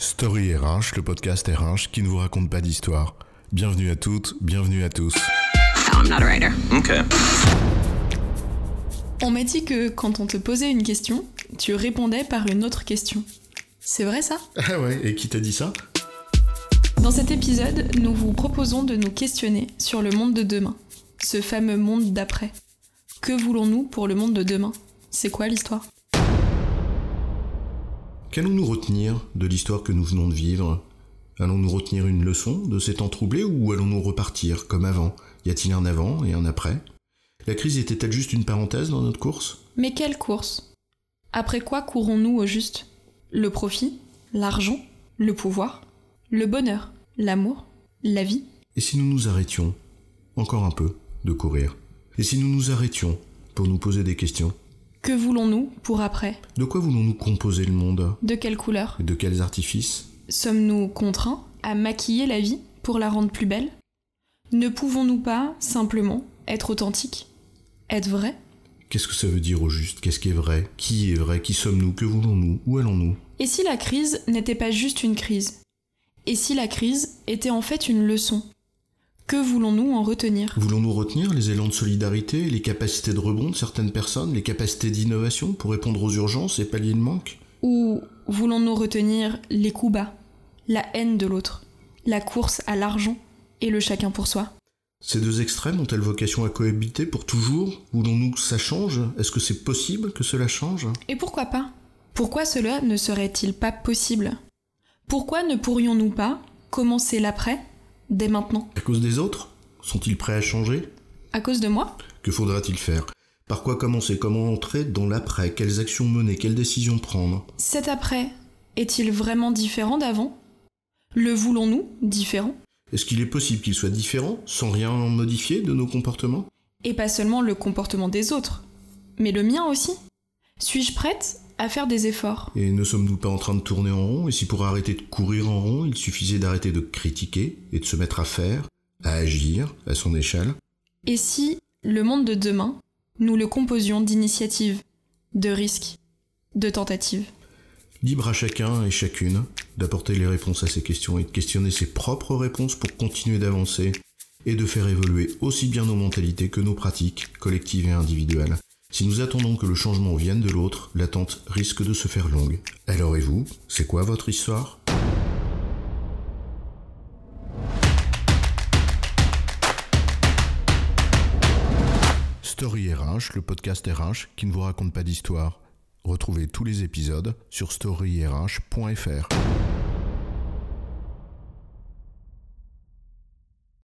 Story RH, le podcast RH qui ne vous raconte pas d'histoire. Bienvenue à toutes, bienvenue à tous. I'm not a writer. Okay. On m'a dit que quand on te posait une question, tu répondais par une autre question. C'est vrai ça? Ah ouais, et qui t'a dit ça? Dans cet épisode, nous vous proposons de nous questionner sur le monde de demain, ce fameux monde d'après. Que voulons-nous pour le monde de demain? C'est quoi l'histoire? Qu'allons-nous retenir de l'histoire que nous venons de vivre? Allons-nous retenir une leçon de ces temps troublés ou allons-nous repartir comme avant? Y a-t-il un avant et un après? La crise était-elle juste une parenthèse dans notre course? Mais quelle course? Après quoi courons-nous au juste? Le profit? L'argent? Le pouvoir? Le bonheur? L'amour? La vie? Et si nous nous arrêtions encore un peu de courir? Et si nous nous arrêtions pour nous poser des questions? Que voulons-nous pour après? De quoi voulons-nous composer le monde? De quelle couleur? Et de quels artifices? Sommes-nous contraints à maquiller la vie pour la rendre plus belle? Ne pouvons-nous pas, simplement, être authentiques? Être vrais Qu'est-ce que ça veut dire au juste? Qu'est-ce qui est vrai? Qui est vrai? Qui sommes-nous? Que voulons-nous? Où allons-nous? Et si la crise n'était pas juste une crise? Et si la crise était en fait une leçon? Que voulons-nous en retenir Voulons-nous retenir les élans de solidarité, les capacités de rebond de certaines personnes, les capacités d'innovation pour répondre aux urgences et pallier le manque? Ou voulons-nous retenir les coups bas, la haine de l'autre, la course à l'argent et le chacun pour soi? Ces deux extrêmes ont-elles vocation à cohabiter pour toujours? Voulons-nous que ça change? Est-ce que c'est possible que cela change? Et pourquoi pas? Pourquoi cela ne serait-il pas possible? Pourquoi ne pourrions-nous pas commencer l'après? Dès maintenant. À cause des autres? Sont-ils prêts à changer? À cause de moi? Que faudra-t-il faire? Par quoi commencer? Comment entrer dans l'après? Quelles actions mener? Quelles décisions prendre? Cet après est-il vraiment différent d'avant? Le voulons-nous différent? Est-ce qu'il est possible qu'il soit différent sans rien modifier de nos comportements? Et pas seulement le comportement des autres, mais le mien aussi. Suis-je prête à faire des efforts. Et ne sommes-nous pas en train de tourner en rond? Et si pour arrêter de courir en rond, il suffisait d'arrêter de critiquer et de se mettre à faire, à agir à son échelle? Et si le monde de demain, nous le composions d'initiatives, de risques, de tentatives? Libre à chacun et chacune d'apporter les réponses à ces questions et de questionner ses propres réponses pour continuer d'avancer et de faire évoluer aussi bien nos mentalités que nos pratiques collectives et individuelles. Si nous attendons que le changement vienne de l'autre, l'attente risque de se faire longue. Alors et vous, c'est quoi votre histoire? Story RH, le podcast RH qui ne vous raconte pas d'histoire. Retrouvez tous les épisodes sur storyrh.fr.